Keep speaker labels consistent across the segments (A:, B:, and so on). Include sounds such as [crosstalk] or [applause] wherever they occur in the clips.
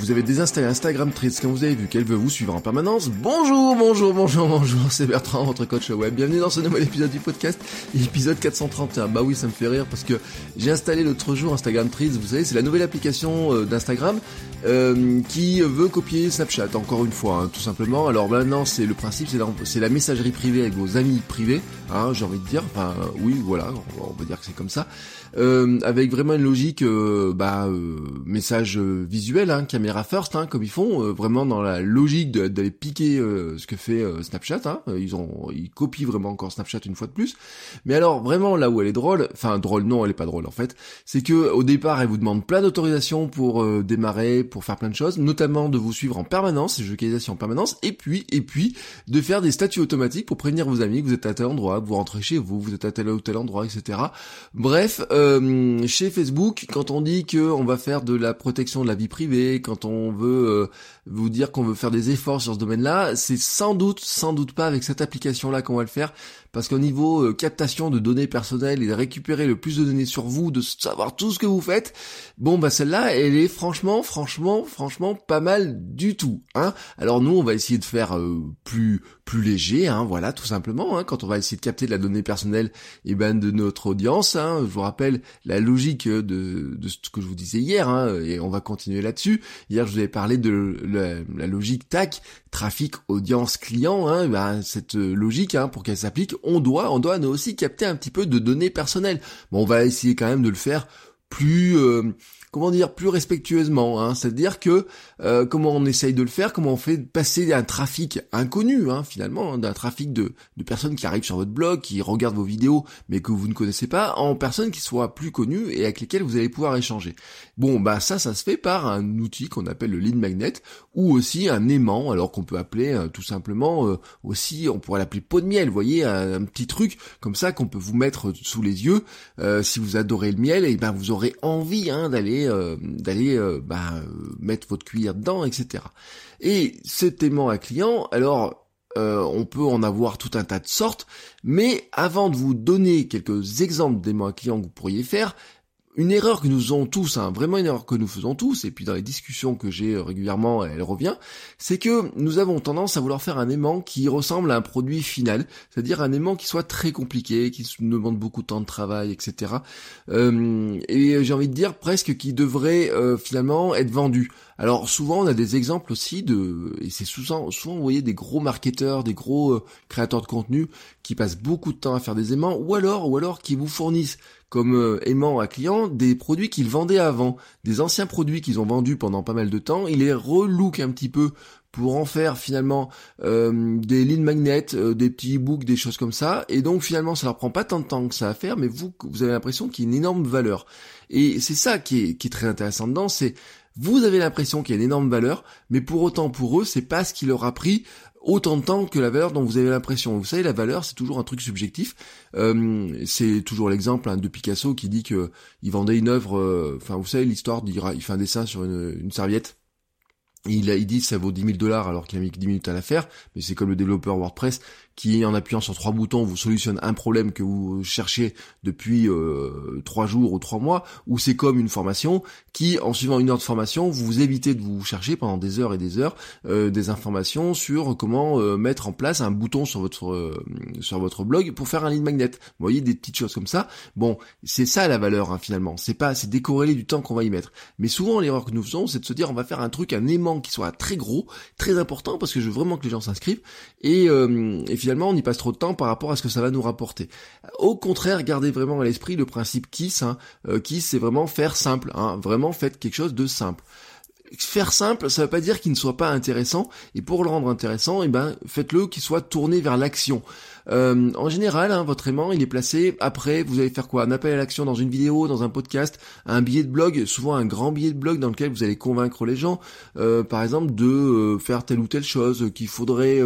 A: Vous avez désinstallé Instagram Threads quand vous avez vu qu'elle veut vous suivre en permanence. Bonjour, bonjour, bonjour, bonjour, c'est Bertrand, votre coach web. Bienvenue dans ce nouvel épisode du podcast, épisode 431. Bah oui, ça me fait rire parce que j'ai installé l'autre jour Instagram Threads, vous savez, c'est la nouvelle application euh, d'Instagram euh, qui veut copier Snapchat, encore une fois, hein, tout simplement. Alors maintenant, c'est le principe, c'est la, la messagerie privée avec vos amis privés, hein, j'ai envie de dire. Enfin, oui, voilà, on va dire que c'est comme ça. Euh, avec vraiment une logique euh, bah, euh, message visuel, hein, caméra first, hein, comme ils font, vraiment dans la logique d'aller piquer ce que fait Snapchat. Hein, ils ont, ils copient vraiment encore Snapchat une fois de plus. Mais alors vraiment là où elle est drôle, enfin drôle non, elle est pas drôle en fait, c'est que au départ elle vous demande plein d'autorisations pour démarrer, pour faire plein de choses, notamment de vous suivre en permanence, localisation en permanence, et puis et puis de faire des statuts automatiques pour prévenir vos amis que vous êtes à tel endroit, que vous rentrez chez vous, vous êtes à tel ou tel endroit, etc. Bref. Euh, chez Facebook, quand on dit que on va faire de la protection de la vie privée, quand on veut euh, vous dire qu'on veut faire des efforts sur ce domaine-là, c'est sans doute, sans doute pas avec cette application-là qu'on va le faire, parce qu'au niveau euh, captation de données personnelles et de récupérer le plus de données sur vous, de savoir tout ce que vous faites, bon bah celle-là, elle est franchement, franchement, franchement pas mal du tout. Hein Alors nous, on va essayer de faire euh, plus plus léger, hein, voilà, tout simplement. Hein, quand on va essayer de capter de la donnée personnelle, et eh ben de notre audience. Hein, je vous rappelle la logique de, de ce que je vous disais hier, et on va continuer là-dessus. Hier, je vous avais parlé de la, logique TAC, trafic, audience, client. Hein, ben, cette logique, hein, pour qu'elle s'applique, on doit, on doit nous aussi capter un petit peu de données personnelles. Bon, on va essayer quand même de le faire plus euh, comment dire, plus respectueusement. Hein. C'est-à-dire que euh, comment on essaye de le faire, comment on fait passer un trafic inconnu, hein, finalement, hein, d'un trafic de, de personnes qui arrivent sur votre blog, qui regardent vos vidéos, mais que vous ne connaissez pas, en personnes qui soient plus connues et avec lesquelles vous allez pouvoir échanger. Bon, bah ça, ça se fait par un outil qu'on appelle le lead magnet, ou aussi un aimant, alors qu'on peut appeler euh, tout simplement euh, aussi, on pourrait l'appeler pot de miel, vous voyez, un, petit truc comme ça qu'on peut vous mettre sous les yeux. si vous adorez le miel, et ben vous aurez envie hein, d'aller euh, d'aller euh, bah, mettre votre cuillère dedans, etc. Et cet aimant à client, alors euh, on peut en avoir tout un tas de sortes, mais avant de vous donner quelques exemples d'aimants à client que vous pourriez faire, une erreur que nous faisons tous, hein, vraiment une erreur que nous faisons tous, et puis dans les discussions que j'ai régulièrement, elle revient, c'est que nous avons tendance à vouloir faire un aimant qui ressemble à un produit final, c'est-à-dire un aimant qui soit très compliqué, qui demande beaucoup de temps de travail, etc. Euh, et j'ai envie de dire presque qui devrait euh, finalement être vendu. Alors souvent on a des exemples aussi de, et c'est souvent, souvent vous voyez des gros marketeurs, des gros euh, créateurs de contenu qui passent beaucoup de temps à faire des aimants, ou alors, ou alors qui vous fournissent comme euh, aimant à client des produits qu'ils vendaient avant, des anciens produits qu'ils ont vendus pendant pas mal de temps, ils les relook un petit peu pour en faire finalement euh, des lignes magnets, euh, des petits e-books, des choses comme ça, et donc finalement ça leur prend pas tant de temps que ça à faire, mais vous vous avez l'impression qu'il y a une énorme valeur. Et c'est ça qui est, qui est très intéressant dedans, c'est vous avez l'impression qu'il y a une énorme valeur, mais pour autant pour eux, c'est pas ce qui leur a pris autant de temps que la valeur dont vous avez l'impression. Vous savez, la valeur, c'est toujours un truc subjectif. Euh, c'est toujours l'exemple hein, de Picasso qui dit que il vendait une œuvre. Euh, enfin, vous savez l'histoire, il fait un dessin sur une, une serviette. Il, dit que ça vaut 10 000 dollars alors qu'il a mis 10 minutes à la faire, mais c'est comme le développeur WordPress qui, en appuyant sur trois boutons, vous solutionne un problème que vous cherchez depuis euh, trois jours ou trois mois, ou c'est comme une formation qui, en suivant une heure de formation, vous évitez de vous chercher pendant des heures et des heures euh, des informations sur comment euh, mettre en place un bouton sur votre sur votre blog pour faire un lead magnet. Vous voyez des petites choses comme ça. Bon, c'est ça la valeur hein, finalement. C'est pas, c'est décorrélé du temps qu'on va y mettre. Mais souvent l'erreur que nous faisons, c'est de se dire on va faire un truc, un aimant qui soit très gros, très important parce que je veux vraiment que les gens s'inscrivent et, et finalement on y passe trop de temps par rapport à ce que ça va nous rapporter. Au contraire, gardez vraiment à l'esprit le principe KISS. Hein. Euh, KISS, c'est vraiment faire simple. Hein. Vraiment, faites quelque chose de simple faire simple, ça veut pas dire qu'il ne soit pas intéressant. Et pour le rendre intéressant, eh ben, faites-le qu'il soit tourné vers l'action. Euh, en général, hein, votre aimant, il est placé après, vous allez faire quoi? Un appel à l'action dans une vidéo, dans un podcast, un billet de blog, souvent un grand billet de blog dans lequel vous allez convaincre les gens, euh, par exemple, de euh, faire telle ou telle chose, qu'il faudrait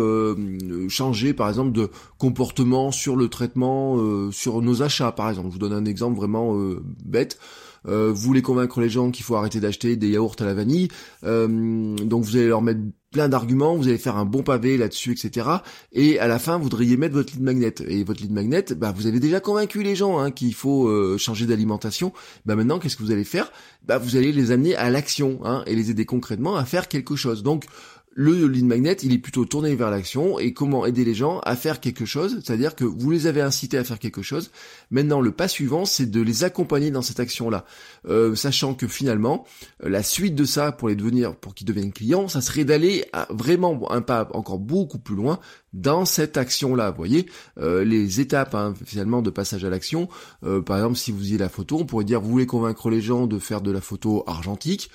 A: changer, par exemple, de comportement sur le traitement, sur nos achats, par exemple. Je vous donne un exemple vraiment bête. Vous voulez convaincre les gens qu'il faut arrêter d'acheter des yaourts à la vanille, donc vous allez leur mettre plein d'arguments, vous allez faire un bon pavé là-dessus, etc. Et à la fin, vous voudriez mettre votre lead magnet. Et votre lead magnet, bah, vous avez déjà convaincu les gens hein, qu'il faut euh, changer d'alimentation. Bah maintenant, qu'est-ce que vous allez faire? Bah vous allez les amener à l'action hein, et les aider concrètement à faire quelque chose. Donc le lead magnet, il est plutôt tourné vers l'action et comment aider les gens à faire quelque chose, c'est-à-dire que vous les avez incités à faire quelque chose. Maintenant, le pas suivant, c'est de les accompagner dans cette action-là, euh, sachant que finalement, la suite de ça pour les devenir, pour qu'ils deviennent clients, ça serait d'aller vraiment un pas encore beaucoup plus loin dans cette action-là. Vous voyez, euh, les étapes hein, finalement de passage à l'action. Euh, par exemple, si vous y la photo, on pourrait dire vous voulez convaincre les gens de faire de la photo argentique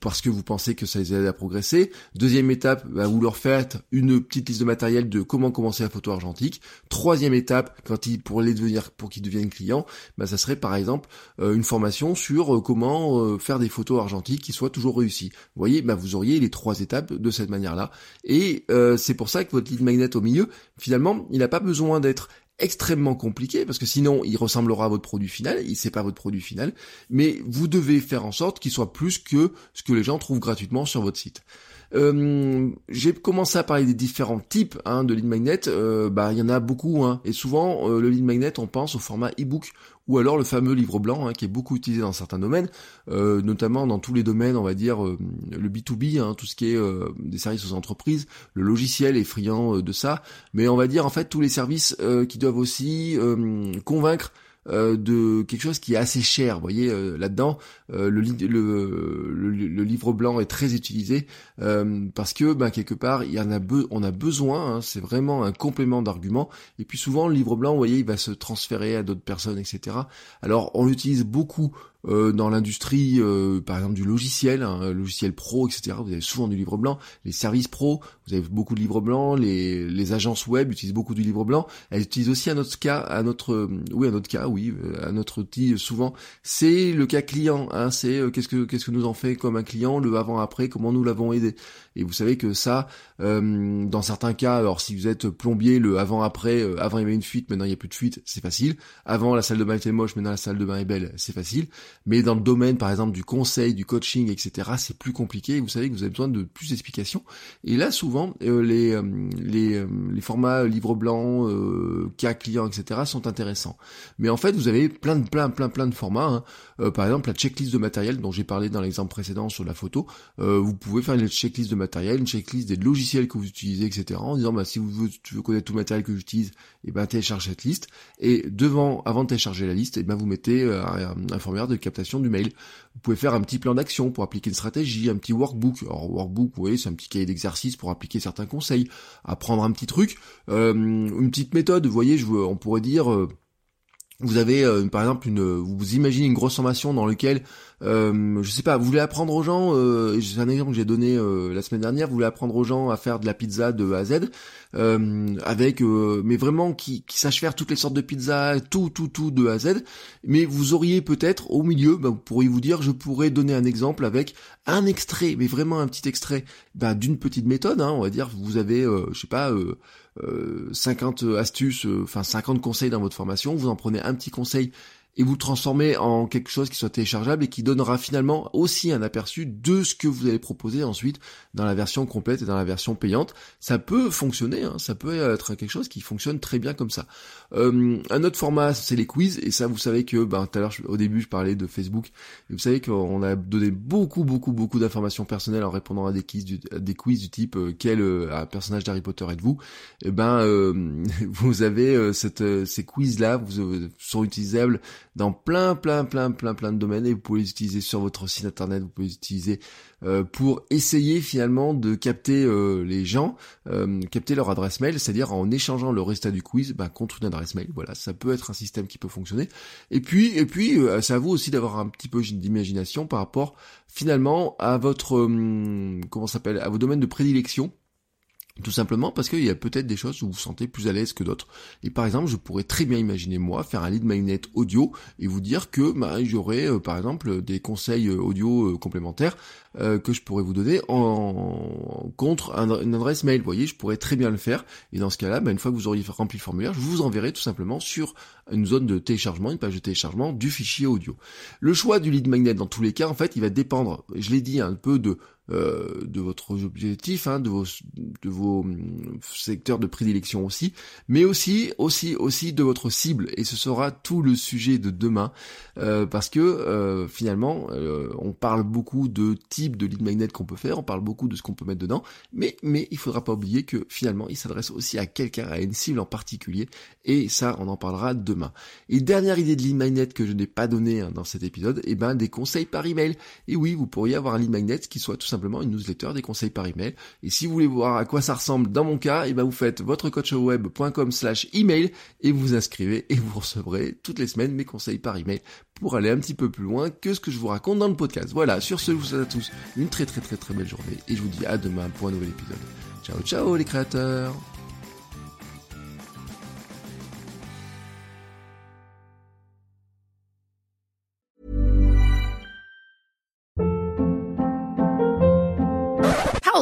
A: parce que vous pensez que ça les aide à progresser. Deuxième étape, bah, vous leur faites une petite liste de matériel de comment commencer la photo argentique. Troisième étape, quand ils pour devenir, pour qu'ils deviennent clients, bah, ça serait par exemple euh, une formation sur euh, comment euh, faire des photos argentiques qui soient toujours réussies. Vous voyez, bah, vous auriez les trois étapes de cette manière-là. Et c'est pour ça que votre lead magnet au milieu, finalement, il n'a pas besoin d'être extrêmement compliqué parce que sinon il ressemblera à votre produit final, il c'est pas votre produit final, mais vous devez faire en sorte qu'il soit plus que ce que les gens trouvent gratuitement sur votre site. Euh, j'ai commencé à parler des différents types hein, de lead magnet. Euh, bah, il y en a beaucoup, hein, et souvent euh, le lead magnet, on pense au format e-book ou alors le fameux livre blanc hein, qui est beaucoup utilisé dans certains domaines, euh, notamment dans tous les domaines, on va dire le B2B, hein, tout ce qui est des services aux entreprises, le logiciel est friand de ça, mais on va dire en fait tous les services qui doivent aussi convaincre euh, de quelque chose qui est assez cher. Vous voyez, euh, là-dedans, euh, le, le, livre blanc est très utilisé parce que, ben, quelque part, il y en a on a besoin. Hein, c'est vraiment un complément d'argument. Et puis souvent, le livre blanc, vous voyez, il va se transférer à d'autres personnes, etc. Alors, on l'utilise beaucoup euh, dans l'industrie, euh, par exemple du logiciel, hein, logiciel pro, etc. Vous avez souvent du livre blanc. Les services pro, vous avez beaucoup de livres blancs. Les, les agences web utilisent beaucoup du livre blanc. Elles utilisent aussi à notre cas, à notre, oui, à notre cas, oui, euh, à notre outil souvent. C'est le cas client. Hein, c'est qu'est-ce que qu'est-ce que nous en fait comme un client, le avant après, comment nous l'avons aidé. Et vous savez que ça, dans certains cas, alors si vous êtes plombier, le avant après, avant il y avait une fuite, maintenant il n'y a plus de fuite, c'est facile. Avant la salle de bain était moche, maintenant la salle de bain est belle, c'est facile. Mais dans le domaine, par exemple, du conseil, du coaching, etc., c'est plus compliqué. Vous savez que vous avez besoin de plus d'explications. Et là, souvent, euh, les, euh, les, euh, les, formats livre blanc, cas client, etc., sont intéressants. Mais en fait, vous avez plein de plein plein plein de formats. Hein. par exemple, la checklist de matériel dont j'ai parlé dans l'exemple précédent sur la photo. vous pouvez faire une checklist de matériel, une checklist des logiciels que vous utilisez, etc. En disant, bah, si vous veux, tu veux connaître tout le matériel que j'utilise, et eh ben télécharge cette liste. Et devant, avant de télécharger la liste, et eh ben vous mettez un, un formulaire de captation du mail. Vous pouvez faire un petit plan d'action pour appliquer une stratégie, un petit workbook. Alors workbook, vous voyez, c'est un petit cahier d'exercice pour appliquer certains conseils, apprendre un petit truc, euh, une petite méthode. Vous voyez, je, on pourrait dire. Euh, vous avez euh, par exemple une vous imaginez une grosse formation dans laquelle euh, je sais pas vous voulez apprendre aux gens euh, c'est un exemple que j'ai donné euh, la semaine dernière vous voulez apprendre aux gens à faire de la pizza de A à Z euh, avec mais vraiment qui, qui sache faire toutes les sortes de pizzas tout tout tout de A à Z. Mais vous auriez peut-être au milieu bah, vous pourriez vous dire je pourrais donner un exemple avec un extrait mais vraiment un petit extrait bah, d'une petite méthode hein, on va dire. Vous avez je sais pas 50 astuces, enfin 50 conseils dans votre formation, vous en prenez un petit conseil et vous le transformez en quelque chose qui soit téléchargeable et qui donnera finalement aussi un aperçu de ce que vous allez proposer ensuite dans la version complète et dans la version payante. Ça peut fonctionner, hein, ça peut être quelque chose qui fonctionne très bien comme ça. Euh, un autre format, c'est les quiz, et ça vous savez que ben, tout à l'heure au début je parlais de Facebook, et vous savez qu'on a donné beaucoup beaucoup beaucoup d'informations personnelles en répondant à des quiz du, des quiz du type euh, quel euh, personnage d'Harry Potter êtes-vous? Et eh ben euh, [laughs] vous avez cette, ces quiz là, vous sont utilisables dans plein, plein, plein, plein, plein de domaines et vous pouvez les utiliser sur votre site internet, vous pouvez les utiliser euh, pour essayer finalement de capter euh, les gens, euh, capter leur adresse mail, c'est-à-dire en échangeant le résultat du quiz bah, contre une adresse mail. Voilà, ça peut être un système qui peut fonctionner. Et puis, et puis, c'est à vous aussi d'avoir un petit peu d'imagination par rapport finalement à votre comment s'appelle, à vos domaines de prédilection Tout simplement parce qu'il y a peut-être des choses où vous vous sentez plus à l'aise que d'autres. Et par exemple, je pourrais très bien imaginer moi faire un lead magnet audio et vous dire que bah, j'aurais euh, par exemple des conseils euh, audio euh, complémentaires que je pourrais vous donner en contre une adresse mail. Vous voyez, je pourrais très bien le faire. Et dans ce cas-là, bah, une fois que vous auriez rempli le formulaire, je vous enverrai tout simplement sur une zone de téléchargement, une page de téléchargement du fichier audio. Le choix du lead magnet dans tous les cas, en fait, il va dépendre, je l'ai dit, un peu de euh, de votre objectif, hein, de vos de vos hum, secteurs de prédilection aussi, mais aussi aussi aussi de votre cible. Et ce sera tout le sujet de demain, euh, parce que euh, finalement, on parle beaucoup de types de lead magnet qu'on peut faire, on parle beaucoup de ce qu'on peut mettre dedans, mais mais il faudra pas oublier que finalement, il s'adresse aussi à quelqu'un, à une cible en particulier, et ça, on en parlera demain. Et dernière idée de lead magnet que je n'ai pas donné hein, dans cet épisode, et eh ben des conseils par email. Et oui, vous pourriez avoir un lead magnet qui soit tout simplement une newsletter, des conseils par email. Et si vous voulez voir à quoi ça ressemble dans mon cas, et eh ben vous faites votre coachweb.com slash email et vous vous inscrivez et vous recevrez toutes les semaines mes conseils par email pour aller un petit peu plus loin que ce que je vous raconte dans le podcast. Voilà, sur ce, je vous souhaite à tous une très très très très belle journée et je vous dis à demain pour un nouvel épisode. Ciao ciao les créateurs